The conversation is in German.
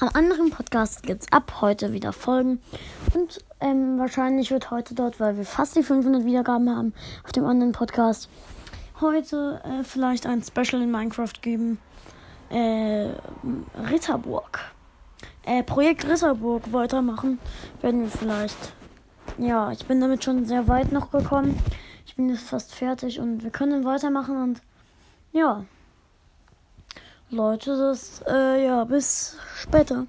Am anderen Podcast gibt es ab heute wieder Folgen. Und ähm, wahrscheinlich wird heute dort, weil wir fast die 500 Wiedergaben haben, auf dem anderen Podcast, heute äh, vielleicht ein Special in Minecraft geben. Äh, Ritterburg. Äh, Projekt Ritterburg weitermachen. Werden wir vielleicht. Ja, ich bin damit schon sehr weit noch gekommen. Ich bin jetzt fast fertig und wir können weitermachen und ja. Leute, das, äh, ja, bis später.